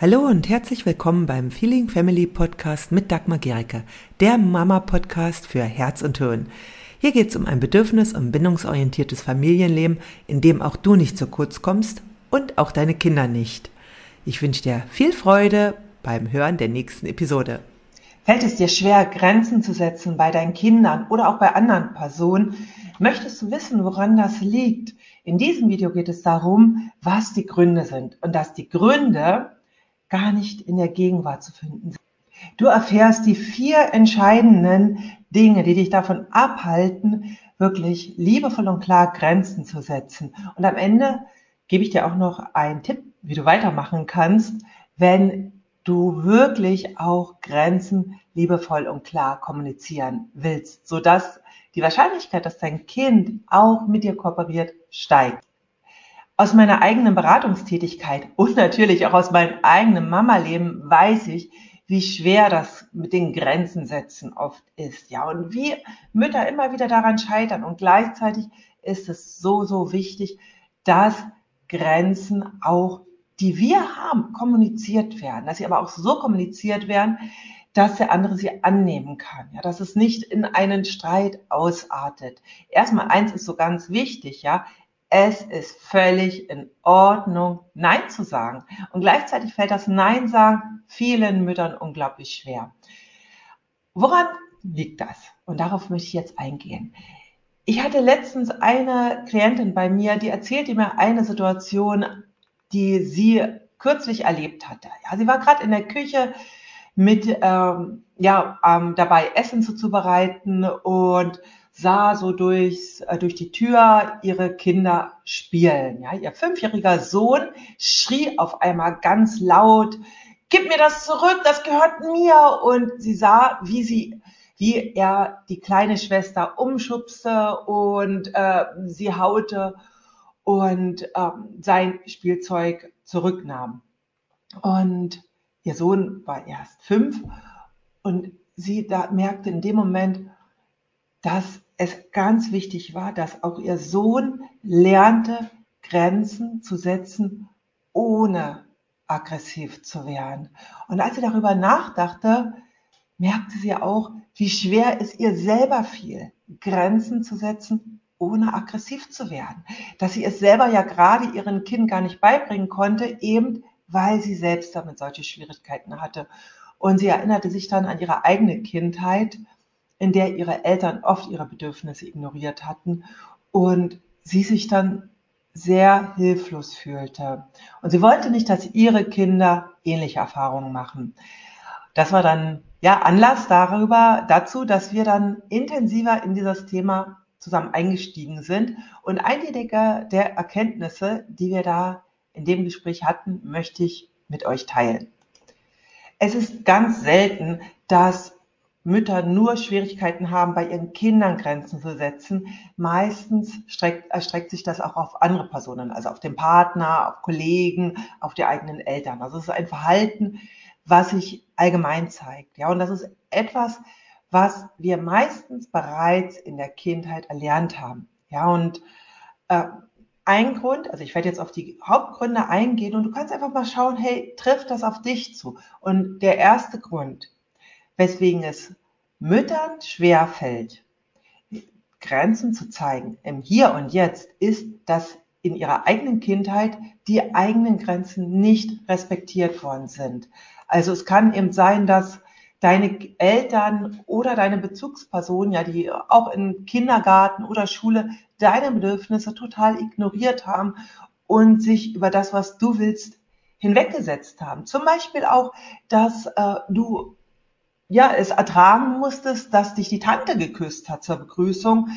Hallo und herzlich willkommen beim Feeling Family Podcast mit Dagmar Gericke, der Mama-Podcast für Herz und Hirn. Hier geht es um ein bedürfnis- und bindungsorientiertes Familienleben, in dem auch du nicht zu kurz kommst und auch deine Kinder nicht. Ich wünsche dir viel Freude beim Hören der nächsten Episode. Fällt es dir schwer, Grenzen zu setzen bei deinen Kindern oder auch bei anderen Personen? Möchtest du wissen, woran das liegt? In diesem Video geht es darum, was die Gründe sind und dass die Gründe gar nicht in der Gegenwart zu finden. Du erfährst die vier entscheidenden Dinge, die dich davon abhalten, wirklich liebevoll und klar Grenzen zu setzen. Und am Ende gebe ich dir auch noch einen Tipp, wie du weitermachen kannst, wenn du wirklich auch Grenzen liebevoll und klar kommunizieren willst, sodass die Wahrscheinlichkeit, dass dein Kind auch mit dir kooperiert, steigt aus meiner eigenen Beratungstätigkeit und natürlich auch aus meinem eigenen Mama-Leben weiß ich, wie schwer das mit den Grenzen setzen oft ist. Ja, und wie Mütter immer wieder daran scheitern. Und gleichzeitig ist es so, so wichtig, dass Grenzen auch, die wir haben, kommuniziert werden, dass sie aber auch so kommuniziert werden, dass der andere sie annehmen kann, ja, dass es nicht in einen Streit ausartet. Erstmal eins ist so ganz wichtig, ja, es ist völlig in Ordnung, Nein zu sagen. Und gleichzeitig fällt das Nein sagen vielen Müttern unglaublich schwer. Woran liegt das? Und darauf möchte ich jetzt eingehen. Ich hatte letztens eine Klientin bei mir, die erzählte mir eine Situation, die sie kürzlich erlebt hatte. Ja, sie war gerade in der Küche mit ähm, ja ähm, dabei Essen zuzubereiten und sah so durchs, äh, durch die Tür ihre Kinder spielen. Ja, ihr fünfjähriger Sohn schrie auf einmal ganz laut, gib mir das zurück, das gehört mir. Und sie sah, wie sie, wie er die kleine Schwester umschubste und äh, sie haute und äh, sein Spielzeug zurücknahm. Und ihr Sohn war erst fünf und sie da merkte in dem Moment, dass es ganz wichtig war, dass auch ihr Sohn lernte, Grenzen zu setzen, ohne aggressiv zu werden. Und als sie darüber nachdachte, merkte sie auch, wie schwer es ihr selber fiel, Grenzen zu setzen, ohne aggressiv zu werden. Dass sie es selber ja gerade ihren Kindern gar nicht beibringen konnte, eben weil sie selbst damit solche Schwierigkeiten hatte. Und sie erinnerte sich dann an ihre eigene Kindheit in der ihre Eltern oft ihre Bedürfnisse ignoriert hatten und sie sich dann sehr hilflos fühlte. Und sie wollte nicht, dass ihre Kinder ähnliche Erfahrungen machen. Das war dann ja Anlass darüber, dazu, dass wir dann intensiver in dieses Thema zusammen eingestiegen sind. Und einige der Erkenntnisse, die wir da in dem Gespräch hatten, möchte ich mit euch teilen. Es ist ganz selten, dass Mütter nur Schwierigkeiten haben, bei ihren Kindern Grenzen zu setzen. Meistens streckt, erstreckt sich das auch auf andere Personen, also auf den Partner, auf Kollegen, auf die eigenen Eltern. Also es ist ein Verhalten, was sich allgemein zeigt. Ja, und das ist etwas, was wir meistens bereits in der Kindheit erlernt haben. Ja, und äh, ein Grund, also ich werde jetzt auf die Hauptgründe eingehen und du kannst einfach mal schauen, hey, trifft das auf dich zu? Und der erste Grund, weswegen es Müttern schwerfällt, Grenzen zu zeigen im Hier und Jetzt, ist, dass in ihrer eigenen Kindheit die eigenen Grenzen nicht respektiert worden sind. Also es kann eben sein, dass deine Eltern oder deine Bezugspersonen, ja, die auch im Kindergarten oder Schule deine Bedürfnisse total ignoriert haben und sich über das, was du willst, hinweggesetzt haben. Zum Beispiel auch, dass äh, du ja, es ertragen musstest, dass dich die Tante geküsst hat zur Begrüßung.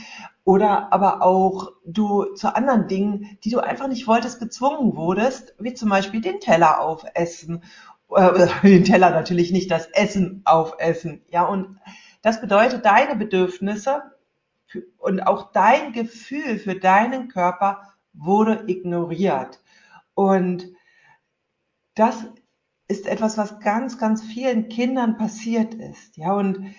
Oder aber auch du zu anderen Dingen, die du einfach nicht wolltest, gezwungen wurdest, wie zum Beispiel den Teller aufessen, äh, den Teller natürlich nicht, das Essen aufessen, ja, und das bedeutet, deine Bedürfnisse und auch dein Gefühl für deinen Körper wurde ignoriert. Und das ist etwas, was ganz, ganz vielen Kindern passiert ist. Ja, und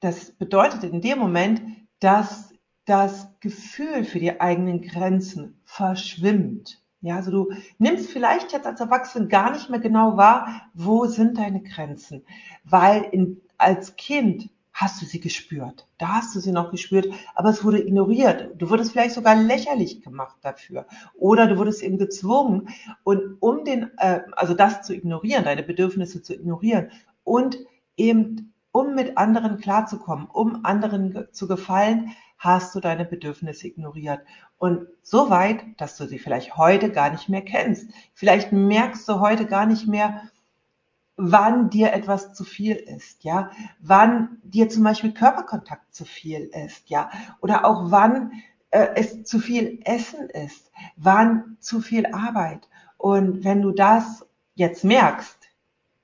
das bedeutet in dem Moment, dass das Gefühl für die eigenen Grenzen verschwimmt. Ja, also du nimmst vielleicht jetzt als Erwachsene gar nicht mehr genau wahr, wo sind deine Grenzen, weil in, als Kind hast du sie gespürt. Da hast du sie noch gespürt, aber es wurde ignoriert. Du wurdest vielleicht sogar lächerlich gemacht dafür. Oder du wurdest eben gezwungen. Und um den, äh, also das zu ignorieren, deine Bedürfnisse zu ignorieren und eben um mit anderen klarzukommen, um anderen zu gefallen, hast du deine Bedürfnisse ignoriert. Und so weit, dass du sie vielleicht heute gar nicht mehr kennst. Vielleicht merkst du heute gar nicht mehr, wann dir etwas zu viel ist, ja, wann dir zum Beispiel Körperkontakt zu viel ist, ja, oder auch wann äh, es zu viel Essen ist, wann zu viel Arbeit. Und wenn du das jetzt merkst,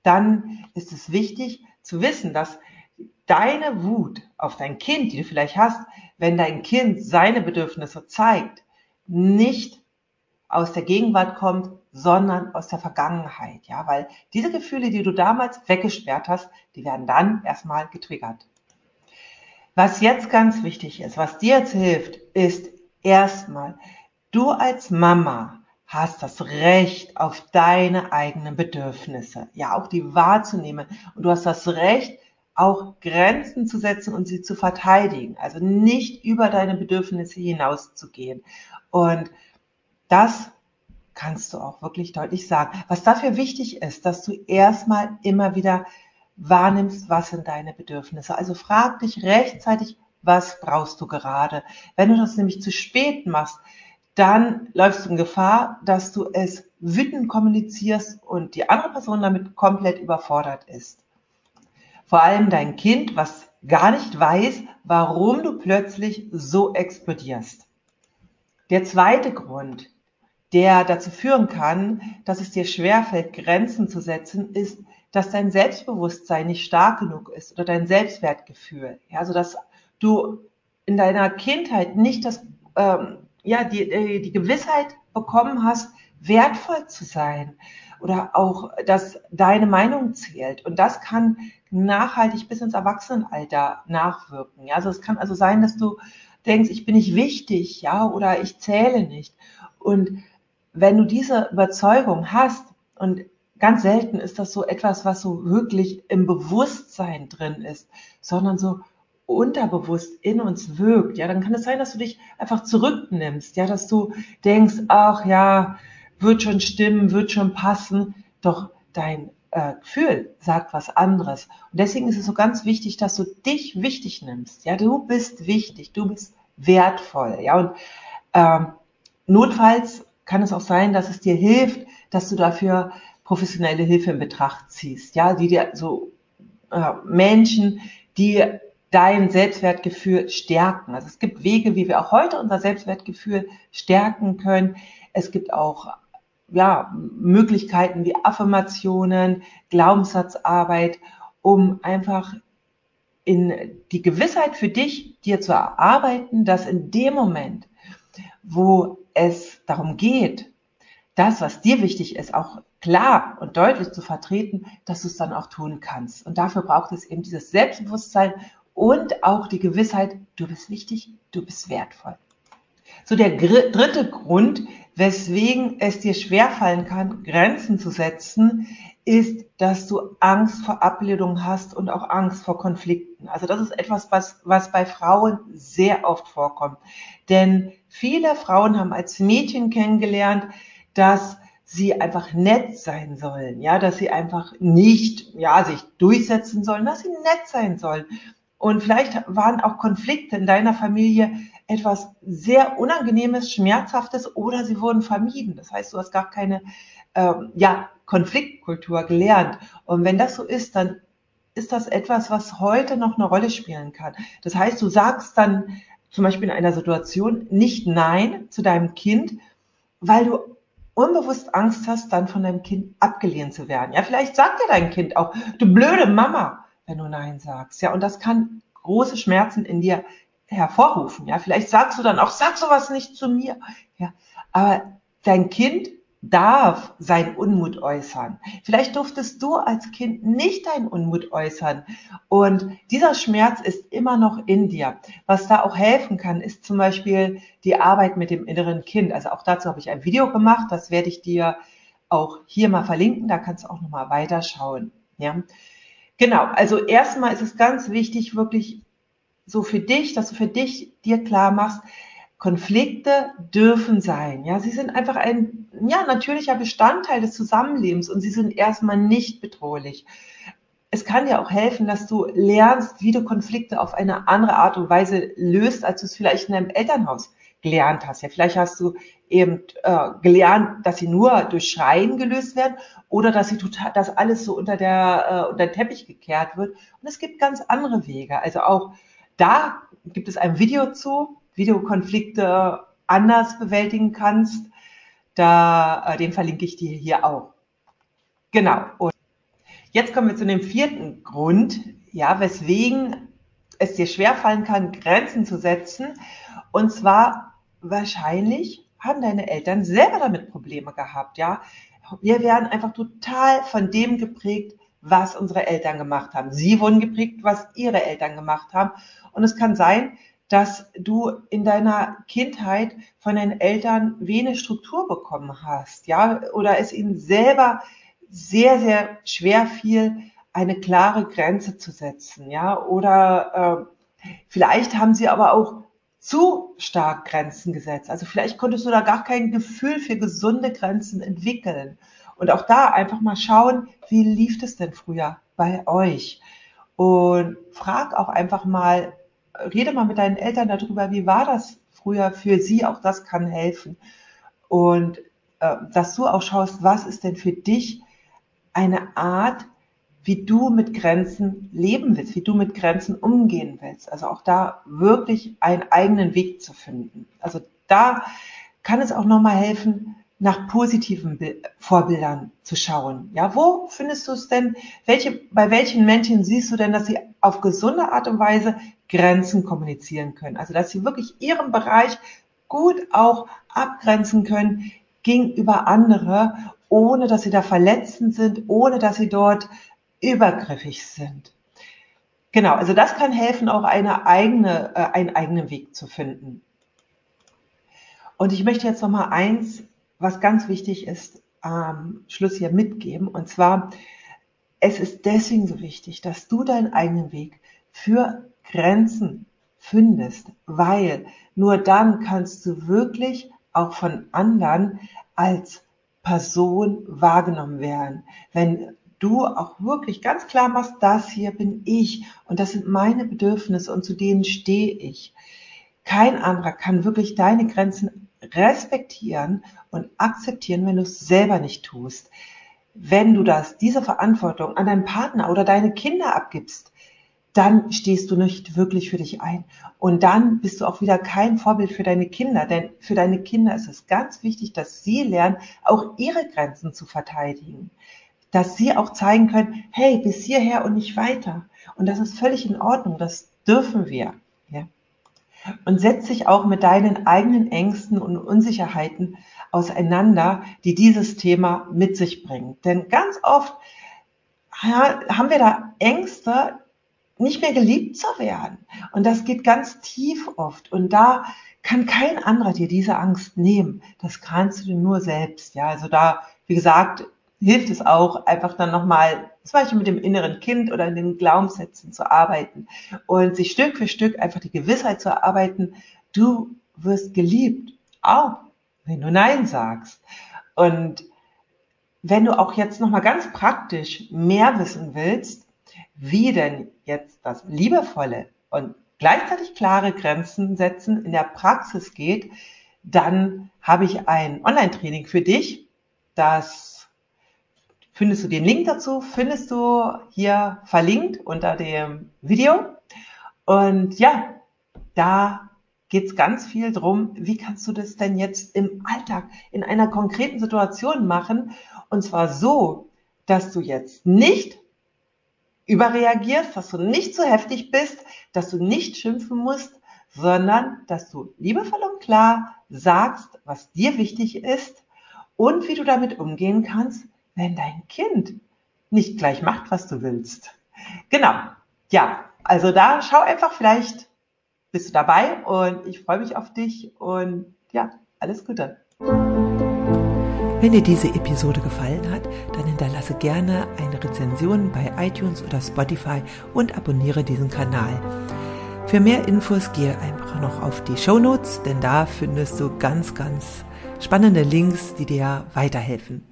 dann ist es wichtig zu wissen, dass deine Wut auf dein Kind, die du vielleicht hast, wenn dein Kind seine Bedürfnisse zeigt, nicht aus der Gegenwart kommt, sondern aus der Vergangenheit, ja, weil diese Gefühle, die du damals weggesperrt hast, die werden dann erstmal getriggert. Was jetzt ganz wichtig ist, was dir jetzt hilft, ist erstmal, du als Mama hast das Recht auf deine eigenen Bedürfnisse, ja, auch die wahrzunehmen und du hast das Recht, auch Grenzen zu setzen und sie zu verteidigen, also nicht über deine Bedürfnisse hinauszugehen. Und das kannst du auch wirklich deutlich sagen. Was dafür wichtig ist, dass du erstmal immer wieder wahrnimmst, was sind deine Bedürfnisse. Also frag dich rechtzeitig, was brauchst du gerade. Wenn du das nämlich zu spät machst, dann läufst du in Gefahr, dass du es wütend kommunizierst und die andere Person damit komplett überfordert ist. Vor allem dein Kind, was gar nicht weiß, warum du plötzlich so explodierst. Der zweite Grund, der dazu führen kann, dass es dir schwerfällt, Grenzen zu setzen, ist, dass dein Selbstbewusstsein nicht stark genug ist oder dein Selbstwertgefühl. Ja, also dass du in deiner Kindheit nicht das, ähm, ja, die, äh, die Gewissheit bekommen hast, wertvoll zu sein oder auch, dass deine Meinung zählt. Und das kann nachhaltig bis ins Erwachsenenalter nachwirken. Ja, also es kann also sein, dass du denkst, ich bin nicht wichtig, ja, oder ich zähle nicht. Und wenn du diese Überzeugung hast, und ganz selten ist das so etwas, was so wirklich im Bewusstsein drin ist, sondern so unterbewusst in uns wirkt, ja, dann kann es sein, dass du dich einfach zurücknimmst, ja, dass du denkst, ach ja, wird schon stimmen, wird schon passen, doch dein äh, Gefühl sagt was anderes. Und deswegen ist es so ganz wichtig, dass du dich wichtig nimmst, ja, du bist wichtig, du bist wertvoll, ja, und ähm, notfalls kann es auch sein, dass es dir hilft, dass du dafür professionelle Hilfe in Betracht ziehst, ja, die dir so äh, Menschen, die dein Selbstwertgefühl stärken. Also es gibt Wege, wie wir auch heute unser Selbstwertgefühl stärken können. Es gibt auch ja, Möglichkeiten wie Affirmationen, Glaubenssatzarbeit, um einfach in die Gewissheit für dich, dir zu erarbeiten, dass in dem Moment, wo es darum geht, das, was dir wichtig ist, auch klar und deutlich zu vertreten, dass du es dann auch tun kannst. Und dafür braucht es eben dieses Selbstbewusstsein und auch die Gewissheit, du bist wichtig, du bist wertvoll. So der dritte Grund, weswegen es dir schwerfallen kann, Grenzen zu setzen, ist, dass du Angst vor Ablehnung hast und auch Angst vor Konflikten. Also das ist etwas, was, was bei Frauen sehr oft vorkommt. Denn viele Frauen haben als Mädchen kennengelernt, dass sie einfach nett sein sollen, ja, dass sie einfach nicht, ja, sich durchsetzen sollen, dass sie nett sein sollen. Und vielleicht waren auch Konflikte in deiner Familie etwas sehr Unangenehmes, Schmerzhaftes oder sie wurden vermieden. Das heißt, du hast gar keine ähm, ja, Konfliktkultur gelernt. Und wenn das so ist, dann ist das etwas, was heute noch eine Rolle spielen kann. Das heißt, du sagst dann zum Beispiel in einer Situation nicht Nein zu deinem Kind, weil du unbewusst Angst hast, dann von deinem Kind abgelehnt zu werden. Ja, vielleicht sagt dir dein Kind auch, du blöde Mama, wenn du Nein sagst. Ja, und das kann große Schmerzen in dir hervorrufen. Ja, vielleicht sagst du dann auch, sag sowas nicht zu mir. Ja, aber dein Kind darf seinen Unmut äußern. Vielleicht durftest du als Kind nicht deinen Unmut äußern. Und dieser Schmerz ist immer noch in dir. Was da auch helfen kann, ist zum Beispiel die Arbeit mit dem inneren Kind. Also auch dazu habe ich ein Video gemacht. Das werde ich dir auch hier mal verlinken. Da kannst du auch nochmal weiterschauen. Ja. Genau. Also erstmal ist es ganz wichtig, wirklich so für dich, dass du für dich dir klar machst, Konflikte dürfen sein. Ja, sie sind einfach ein ja, natürlicher Bestandteil des Zusammenlebens und sie sind erstmal nicht bedrohlich. Es kann dir auch helfen, dass du lernst, wie du Konflikte auf eine andere Art und Weise löst, als du es vielleicht in deinem Elternhaus gelernt hast. Ja, vielleicht hast du eben äh, gelernt, dass sie nur durch Schreien gelöst werden oder dass sie total, dass alles so unter der äh, unter den Teppich gekehrt wird. Und es gibt ganz andere Wege. Also auch da gibt es ein Video zu, wie du Konflikte anders bewältigen kannst. Da, äh, den verlinke ich dir hier auch. Genau. Und jetzt kommen wir zu dem vierten Grund, ja, weswegen es dir schwerfallen kann, Grenzen zu setzen. Und zwar wahrscheinlich haben deine Eltern selber damit Probleme gehabt, ja. Wir werden einfach total von dem geprägt, was unsere Eltern gemacht haben. Sie wurden geprägt, was ihre Eltern gemacht haben. Und es kann sein, dass du in deiner Kindheit von deinen Eltern wenig Struktur bekommen hast, ja, oder es ihnen selber sehr, sehr schwer fiel, eine klare Grenze zu setzen, ja, oder äh, vielleicht haben sie aber auch zu stark Grenzen gesetzt. Also vielleicht konntest du da gar kein Gefühl für gesunde Grenzen entwickeln. Und auch da einfach mal schauen, wie lief es denn früher bei euch? Und frag auch einfach mal, rede mal mit deinen Eltern darüber, wie war das früher für sie, auch das kann helfen. Und äh, dass du auch schaust, was ist denn für dich eine Art, wie du mit Grenzen leben willst, wie du mit Grenzen umgehen willst. Also auch da wirklich einen eigenen Weg zu finden. Also da kann es auch nochmal helfen, nach positiven Vorbildern zu schauen. Ja, wo findest du es denn? Welche, bei welchen Menschen siehst du denn, dass sie auf gesunde Art und Weise Grenzen kommunizieren können? Also, dass sie wirklich ihren Bereich gut auch abgrenzen können gegenüber andere, ohne dass sie da verletzend sind, ohne dass sie dort übergriffig sind. Genau, also das kann helfen, auch eine eigene, äh, einen eigenen Weg zu finden. Und ich möchte jetzt noch mal eins was ganz wichtig ist, am Schluss hier mitgeben. Und zwar, es ist deswegen so wichtig, dass du deinen eigenen Weg für Grenzen findest, weil nur dann kannst du wirklich auch von anderen als Person wahrgenommen werden. Wenn du auch wirklich ganz klar machst, das hier bin ich und das sind meine Bedürfnisse und zu denen stehe ich. Kein anderer kann wirklich deine Grenzen respektieren und akzeptieren, wenn du es selber nicht tust. Wenn du das, diese Verantwortung an deinen Partner oder deine Kinder abgibst, dann stehst du nicht wirklich für dich ein. Und dann bist du auch wieder kein Vorbild für deine Kinder. Denn für deine Kinder ist es ganz wichtig, dass sie lernen, auch ihre Grenzen zu verteidigen. Dass sie auch zeigen können, hey, bis hierher und nicht weiter. Und das ist völlig in Ordnung. Das dürfen wir. Und setz dich auch mit deinen eigenen Ängsten und Unsicherheiten auseinander, die dieses Thema mit sich bringt. Denn ganz oft haben wir da Ängste, nicht mehr geliebt zu werden. Und das geht ganz tief oft. Und da kann kein anderer dir diese Angst nehmen. Das kannst du dir nur selbst. Ja, also da, wie gesagt, hilft es auch, einfach dann nochmal zum Beispiel mit dem inneren Kind oder in den Glaubenssätzen zu arbeiten und sich Stück für Stück einfach die Gewissheit zu erarbeiten, du wirst geliebt, auch wenn du Nein sagst. Und wenn du auch jetzt nochmal ganz praktisch mehr wissen willst, wie denn jetzt das liebevolle und gleichzeitig klare Grenzen setzen in der Praxis geht, dann habe ich ein Online-Training für dich, das findest du den Link dazu, findest du hier verlinkt unter dem Video. Und ja, da geht es ganz viel drum, wie kannst du das denn jetzt im Alltag in einer konkreten Situation machen? Und zwar so, dass du jetzt nicht überreagierst, dass du nicht zu heftig bist, dass du nicht schimpfen musst, sondern dass du liebevoll und klar sagst, was dir wichtig ist und wie du damit umgehen kannst, wenn dein Kind nicht gleich macht, was du willst. Genau. Ja, also da schau einfach, vielleicht bist du dabei und ich freue mich auf dich und ja, alles Gute. Wenn dir diese Episode gefallen hat, dann hinterlasse gerne eine Rezension bei iTunes oder Spotify und abonniere diesen Kanal. Für mehr Infos gehe einfach noch auf die Show Notes, denn da findest du ganz, ganz spannende Links, die dir weiterhelfen.